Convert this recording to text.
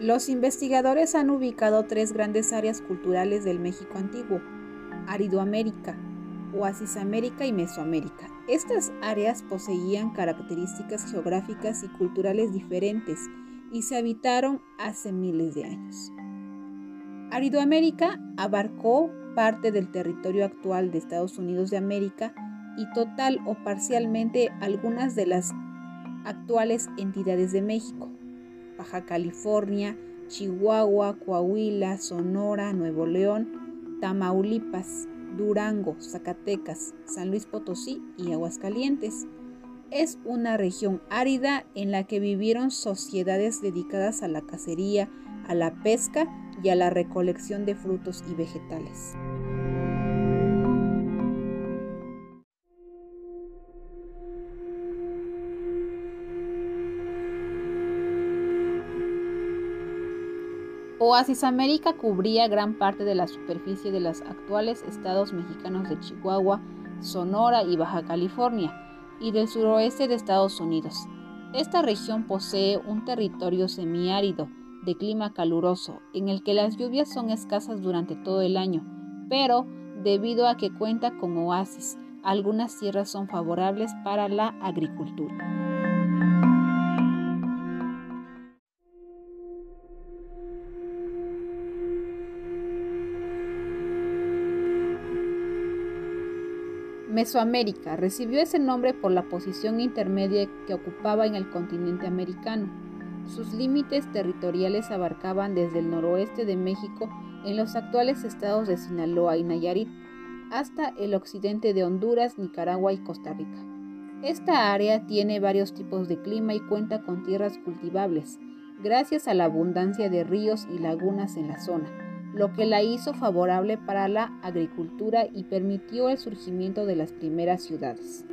Los investigadores han ubicado tres grandes áreas culturales del México antiguo, Aridoamérica, Oasis América y Mesoamérica. Estas áreas poseían características geográficas y culturales diferentes y se habitaron hace miles de años. Aridoamérica abarcó parte del territorio actual de Estados Unidos de América y total o parcialmente algunas de las actuales entidades de México, Baja California, Chihuahua, Coahuila, Sonora, Nuevo León, Tamaulipas, Durango, Zacatecas, San Luis Potosí y Aguascalientes. Es una región árida en la que vivieron sociedades dedicadas a la cacería, a la pesca y a la recolección de frutos y vegetales. Oasis América cubría gran parte de la superficie de los actuales estados mexicanos de Chihuahua, Sonora y Baja California, y del suroeste de Estados Unidos. Esta región posee un territorio semiárido, de clima caluroso, en el que las lluvias son escasas durante todo el año, pero debido a que cuenta con oasis, algunas tierras son favorables para la agricultura. Mesoamérica recibió ese nombre por la posición intermedia que ocupaba en el continente americano. Sus límites territoriales abarcaban desde el noroeste de México en los actuales estados de Sinaloa y Nayarit hasta el occidente de Honduras, Nicaragua y Costa Rica. Esta área tiene varios tipos de clima y cuenta con tierras cultivables, gracias a la abundancia de ríos y lagunas en la zona lo que la hizo favorable para la agricultura y permitió el surgimiento de las primeras ciudades.